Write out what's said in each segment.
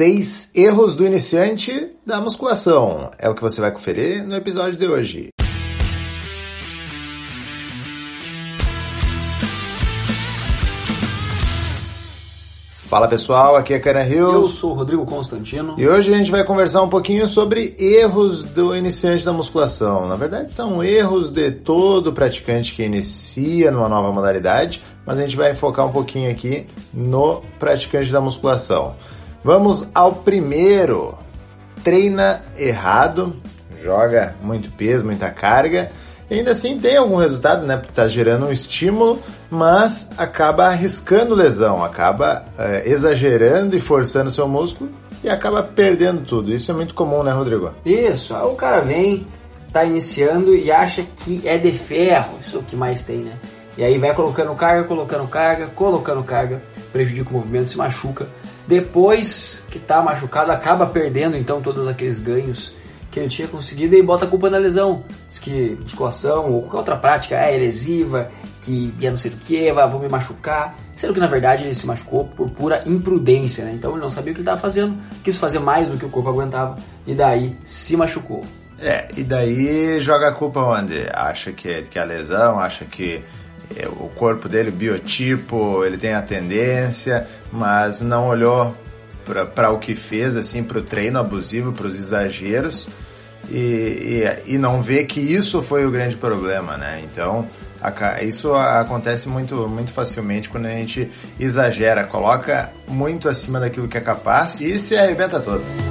Seis erros do iniciante da musculação. É o que você vai conferir no episódio de hoje. Fala pessoal, aqui é Karen Hills. Eu sou o Rodrigo Constantino. E hoje a gente vai conversar um pouquinho sobre erros do iniciante da musculação. Na verdade, são erros de todo praticante que inicia numa nova modalidade, mas a gente vai focar um pouquinho aqui no praticante da musculação. Vamos ao primeiro. Treina errado, joga muito peso, muita carga ainda assim tem algum resultado, né? Porque está gerando um estímulo, mas acaba arriscando lesão, acaba é, exagerando e forçando seu músculo e acaba perdendo tudo. Isso é muito comum, né, Rodrigo? Isso. O cara vem, tá iniciando e acha que é de ferro, isso é o que mais tem, né? E aí vai colocando carga, colocando carga, colocando carga, prejudica o movimento, se machuca. Depois que tá machucado, acaba perdendo então todos aqueles ganhos que ele tinha conseguido e bota a culpa na lesão. Diz que musculação ou qualquer outra prática é lesiva, que ia não sei do que, vou me machucar. Sendo que na verdade ele se machucou por pura imprudência, né? Então ele não sabia o que ele estava fazendo, quis fazer mais do que o corpo aguentava e daí se machucou. É, e daí joga a culpa onde? Acha que é, que é a lesão, acha que é, o corpo dele, o biotipo, ele tem a tendência, mas não olhou para o que fez, assim, para o treino abusivo, para os exageros, e, e, e, não vê que isso foi o grande problema, né? Então, a, isso acontece muito, muito facilmente quando a gente exagera, coloca muito acima daquilo que é capaz e se arrebenta todo.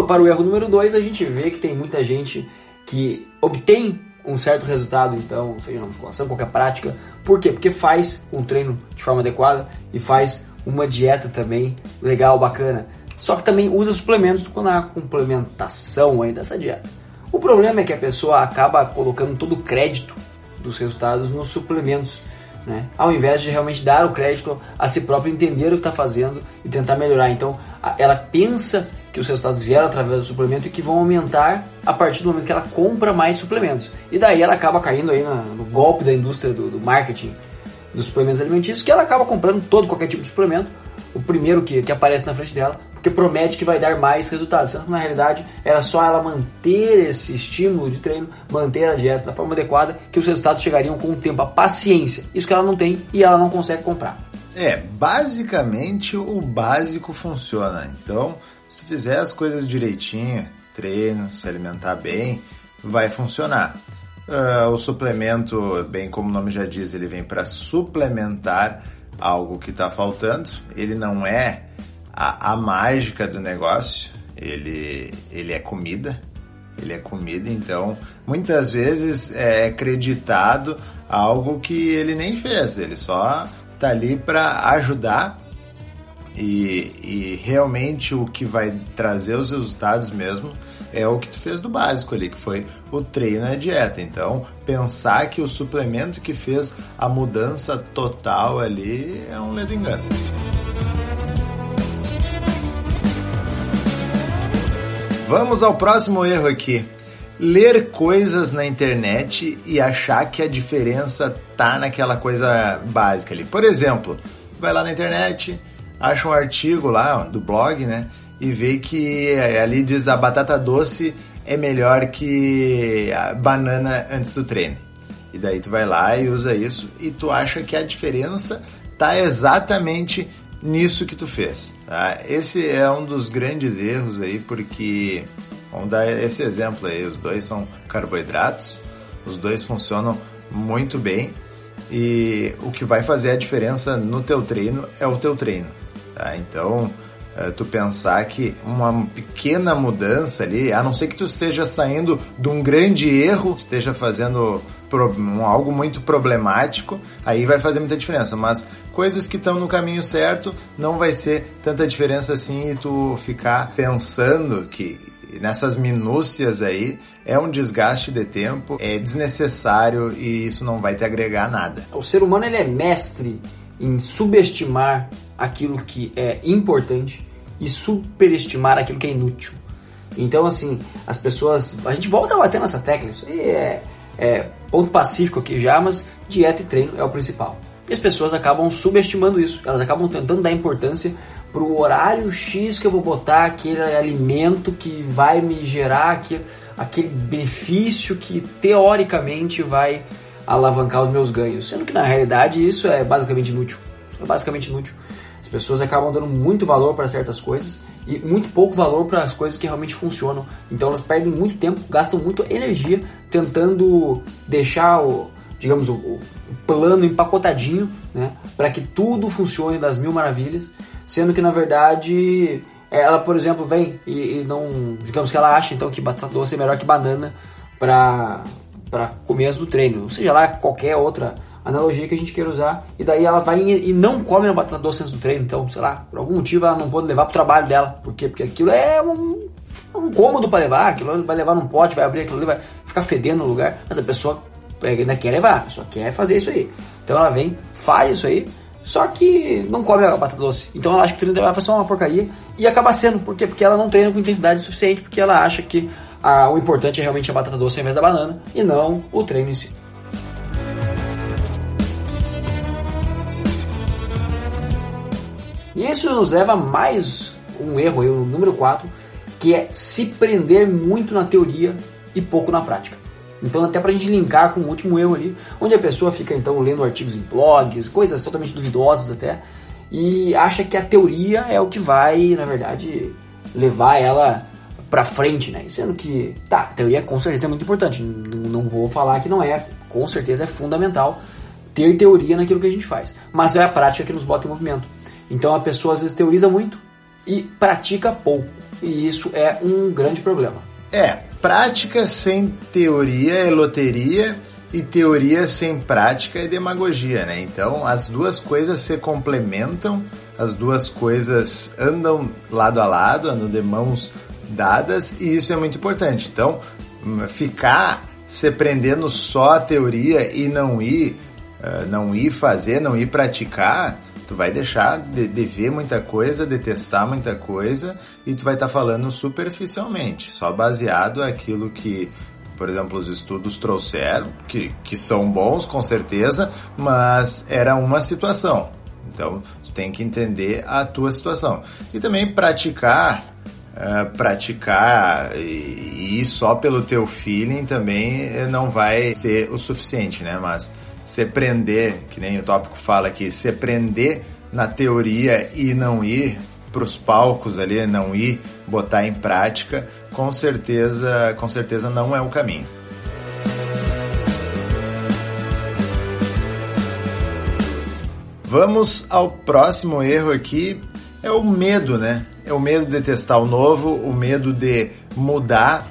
Indo para o erro número 2, a gente vê que tem muita gente que obtém um certo resultado, então, seja na musculação, qualquer prática. Por quê? Porque faz um treino de forma adequada e faz uma dieta também legal, bacana. Só que também usa suplementos na complementação aí dessa dieta. O problema é que a pessoa acaba colocando todo o crédito dos resultados nos suplementos, né? ao invés de realmente dar o crédito a si próprio, entender o que está fazendo e tentar melhorar. Então, ela pensa que os resultados vieram através do suplemento e que vão aumentar a partir do momento que ela compra mais suplementos. E daí ela acaba caindo aí no, golpe da indústria do, do, marketing dos suplementos alimentícios, que ela acaba comprando todo qualquer tipo de suplemento, o primeiro que, que aparece na frente dela, porque promete que vai dar mais resultados. Sendo que na realidade era só ela manter esse estímulo de treino, manter a dieta da forma adequada, que os resultados chegariam com o tempo, a paciência. Isso que ela não tem e ela não consegue comprar. É, basicamente o básico funciona. Então, se tu fizer as coisas direitinho, treino, se alimentar bem, vai funcionar. Uh, o suplemento, bem como o nome já diz, ele vem para suplementar algo que está faltando. Ele não é a, a, mágica do negócio, ele, ele é comida. Ele é comida, então muitas vezes é acreditado algo que ele nem fez, ele só tá ali para ajudar e, e, realmente o que vai trazer os resultados mesmo é o que tu fez do básico ali, que foi o treino e a dieta. Então, pensar que o suplemento que fez a mudança total ali é um ledo engano. Vamos ao próximo erro aqui. Ler coisas na internet e achar que a diferença tá naquela coisa básica ali. Por exemplo, vai lá na internet, acha um artigo lá do blog, né? E vê que é, ali diz a batata doce é melhor que a banana antes do treino. E daí tu vai lá e usa isso e tu acha que a diferença tá exatamente nisso que tu fez. Tá? Esse é um dos grandes erros aí, porque vamos dar esse exemplo aí, os dois são carboidratos, os dois funcionam muito bem e o que vai fazer a diferença no teu treino é o teu treino. Tá? Então, é, tu pensar que uma pequena mudança ali, a não ser que tu esteja saindo de um grande erro, esteja fazendo algo muito problemático, aí vai fazer muita diferença. Mas coisas que estão no caminho certo, não vai ser tanta diferença assim e tu ficar pensando que nessas minúcias aí é um desgaste de tempo, é desnecessário e isso não vai te agregar nada. O ser humano ele é mestre em subestimar aquilo que é importante e superestimar aquilo que é inútil. Então, assim, as pessoas. A gente volta a bater nessa tecla, isso aí é, é ponto pacífico aqui já, mas dieta e treino é o principal. E as pessoas acabam subestimando isso, elas acabam tentando dar importância para o horário X que eu vou botar aquele alimento que vai me gerar aquele, aquele benefício que teoricamente vai alavancar os meus ganhos, sendo que na realidade isso é basicamente inútil. é basicamente inútil. As pessoas acabam dando muito valor para certas coisas e muito pouco valor para as coisas que realmente funcionam. Então elas perdem muito tempo, gastam muito energia tentando deixar o, digamos, o, o plano empacotadinho, né, para que tudo funcione das mil maravilhas, sendo que na verdade ela, por exemplo, vem e, e não, digamos que ela acha então que batata doce é melhor que banana para para começo do treino, ou seja lá qualquer outra analogia que a gente queira usar, e daí ela vai e não come a batata doce antes do treino, então, sei lá, por algum motivo ela não pode levar pro trabalho dela, por quê? Porque aquilo é um, um cômodo para levar, aquilo vai levar num pote, vai abrir aquilo ali, vai ficar fedendo no lugar, mas a pessoa ainda quer levar, a pessoa quer fazer isso aí. Então ela vem, faz isso aí, só que não come a batata doce. Então ela acha que o treino dela vai ser uma porcaria e acaba sendo, por quê? Porque ela não treina com intensidade suficiente, porque ela acha que a, o importante é realmente a batata doce ao invés da banana e não o treino em si. E isso nos leva a mais um erro, o número 4, que é se prender muito na teoria e pouco na prática. Então, até para a gente linkar com o último erro ali, onde a pessoa fica então lendo artigos em blogs, coisas totalmente duvidosas até, e acha que a teoria é o que vai, na verdade, levar ela para frente, né? Sendo que, tá, a teoria com certeza é muito importante, não, não vou falar que não é, com certeza é fundamental ter teoria naquilo que a gente faz, mas é a prática que nos bota em movimento. Então a pessoa às vezes teoriza muito e pratica pouco, e isso é um grande problema. É, prática sem teoria é loteria e teoria sem prática é demagogia, né? Então as duas coisas se complementam, as duas coisas andam lado a lado, andam de mãos dadas e isso é muito importante. Então, hum, ficar se prendendo só a teoria e não ir, uh, não ir fazer, não ir praticar, tu vai deixar de, de, ver muita coisa, de testar muita coisa e tu vai estar tá falando superficialmente, só baseado aquilo que, por exemplo, os estudos trouxeram, que, que são bons com certeza, mas era uma situação. Então, tu tem que entender a tua situação. E também praticar uh, praticar e, e só pelo teu feeling também eh, não vai ser o suficiente, né? Mas se prender, que nem o tópico fala aqui, se prender na teoria e não ir para os palcos ali, não ir botar em prática, com certeza, com certeza não é o caminho. Vamos ao próximo erro aqui, é o medo, né? É o medo de testar o novo, o medo de mudar,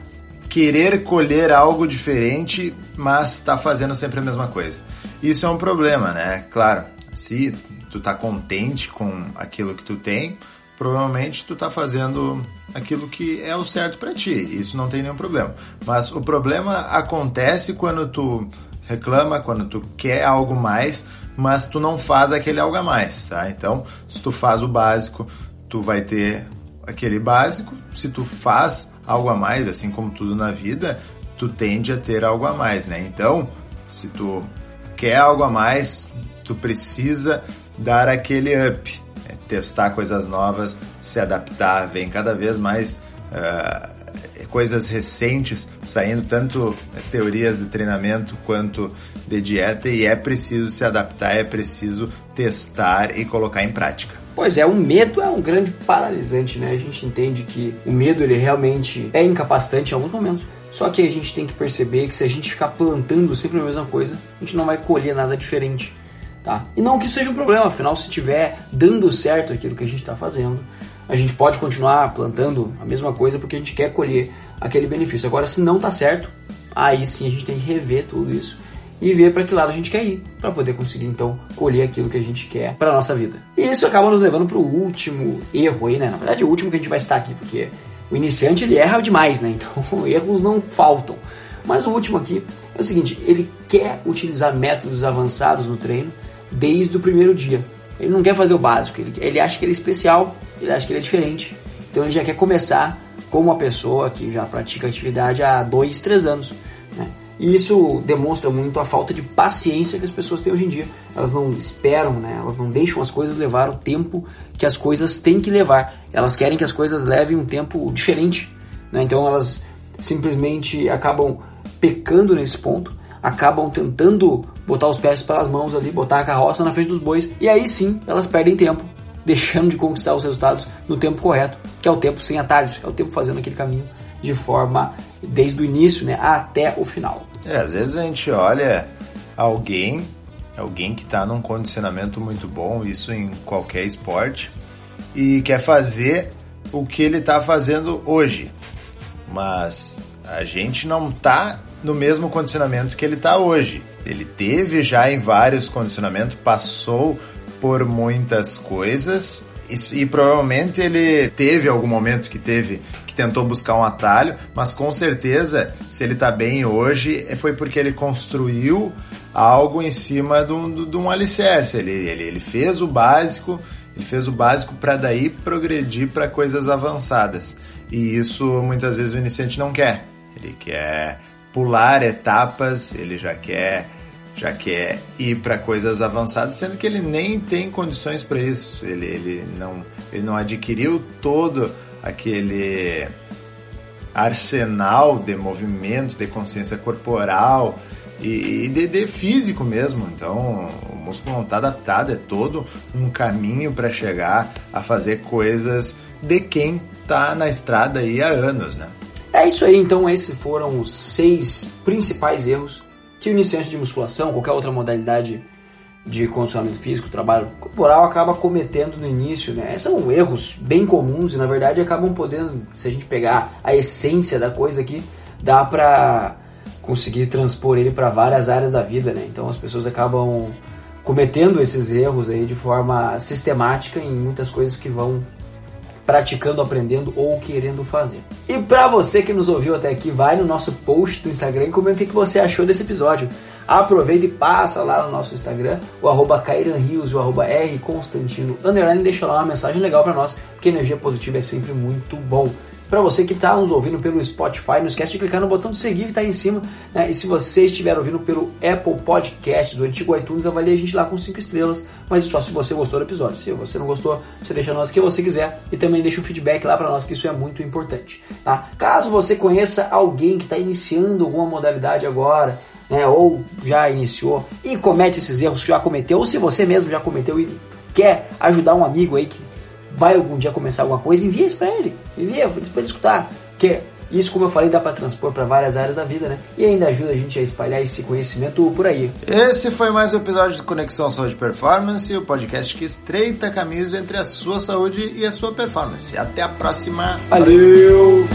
querer colher algo diferente, mas está fazendo sempre a mesma coisa. Isso é um problema, né? Claro, se tu tá contente com aquilo que tu tem, provavelmente tu tá fazendo aquilo que é o certo para ti. Isso não tem nenhum problema. Mas o problema acontece quando tu reclama, quando tu quer algo mais, mas tu não faz aquele algo a mais, tá? Então, se tu faz o básico, tu vai ter aquele básico. Se tu faz algo a mais, assim como tudo na vida, tu tende a ter algo a mais, né? Então, se tu quer algo a mais, tu precisa dar aquele up, é testar coisas novas, se adaptar, vem cada vez mais uh, coisas recentes saindo, tanto teorias de treinamento quanto de dieta, e é preciso se adaptar, é preciso testar e colocar em prática. Pois é, o medo é um grande paralisante, né? A gente entende que o medo ele realmente é incapacitante em alguns momentos. Só que a gente tem que perceber que se a gente ficar plantando sempre a mesma coisa, a gente não vai colher nada diferente. Tá? E não que isso seja um problema, afinal, se estiver dando certo aquilo que a gente está fazendo, a gente pode continuar plantando a mesma coisa porque a gente quer colher aquele benefício. Agora, se não está certo, aí sim a gente tem que rever tudo isso e ver para que lado a gente quer ir, para poder conseguir então colher aquilo que a gente quer para nossa vida. E isso acaba nos levando para o último erro aí, né? Na verdade, o último que a gente vai estar aqui, porque o iniciante ele erra demais, né? Então, erros não faltam. Mas o último aqui é o seguinte, ele quer utilizar métodos avançados no treino desde o primeiro dia. Ele não quer fazer o básico, ele, ele acha que ele é especial, ele acha que ele é diferente. Então ele já quer começar como uma pessoa que já pratica atividade há dois, três anos. Né? E isso demonstra muito a falta de paciência que as pessoas têm hoje em dia. Elas não esperam, né? Elas não deixam as coisas levar o tempo que as coisas têm que levar. Elas querem que as coisas levem um tempo diferente, né? Então elas simplesmente acabam pecando nesse ponto, acabam tentando botar os pés pelas mãos ali, botar a carroça na frente dos bois, e aí sim elas perdem tempo, deixando de conquistar os resultados no tempo correto, que é o tempo sem atalhos, é o tempo fazendo aquele caminho de forma desde o início né, até o final. É, às vezes a gente olha alguém, alguém que está num condicionamento muito bom, isso em qualquer esporte, e quer fazer o que ele está fazendo hoje. Mas a gente não está no mesmo condicionamento que ele está hoje. Ele teve já em vários condicionamentos, passou por muitas coisas e, e, provavelmente ele teve algum momento que teve que tentou buscar um atalho, mas com certeza se ele está bem hoje foi porque ele construiu algo em cima de um, de um alicerce. Ele, ele, ele fez o básico, ele fez o básico para daí progredir para coisas avançadas. E isso muitas vezes o iniciante não quer. Ele quer pular etapas, ele já quer já quer ir para coisas avançadas, sendo que ele nem tem condições para isso. Ele, ele, não, ele não adquiriu todo aquele arsenal de movimentos, de consciência corporal e, e de, de, físico mesmo. Então, o músculo não está adaptado, é todo um caminho para chegar a fazer coisas de quem está na estrada aí há anos, né? É isso aí, então esses foram os seis principais erros que o iniciante de musculação, qualquer outra modalidade de condicionamento físico, trabalho corporal, acaba cometendo no início, né? São erros bem comuns e na verdade acabam podendo, se a gente pegar a essência da coisa aqui, dá pra conseguir transpor ele para várias áreas da vida, né? Então as pessoas acabam cometendo esses erros aí de forma sistemática em muitas coisas que vão praticando, aprendendo ou querendo fazer. E para você que nos ouviu até aqui, vai no nosso post do Instagram e comenta o que você achou desse episódio. Aproveita e passa lá no nosso Instagram, o arroba Rios, o arroba R Constantino, underline, deixa lá uma mensagem legal para nós, porque energia positiva é sempre muito bom. Para você que está nos ouvindo pelo Spotify, não esquece de clicar no botão de seguir que está aí em cima. Né? E se você estiver ouvindo pelo Apple Podcasts, o antigo iTunes, avalie a gente lá com 5 estrelas, mas só se você gostou do episódio. Se você não gostou, você deixa a nota que você quiser e também deixa um feedback lá para nós, que isso é muito importante. Tá? Caso você conheça alguém que está iniciando alguma modalidade agora, né, ou já iniciou e comete esses erros que já cometeu, ou se você mesmo já cometeu e quer ajudar um amigo aí que vai algum dia começar alguma coisa, envia isso para ele. Envia para ele escutar. Que isso, como eu falei, dá para transpor para várias áreas da vida, né? E ainda ajuda a gente a espalhar esse conhecimento por aí. Esse foi mais um episódio do Conexão Saúde Performance, o podcast que estreita caminhos entre a sua saúde e a sua performance. Até a próxima. Valeu.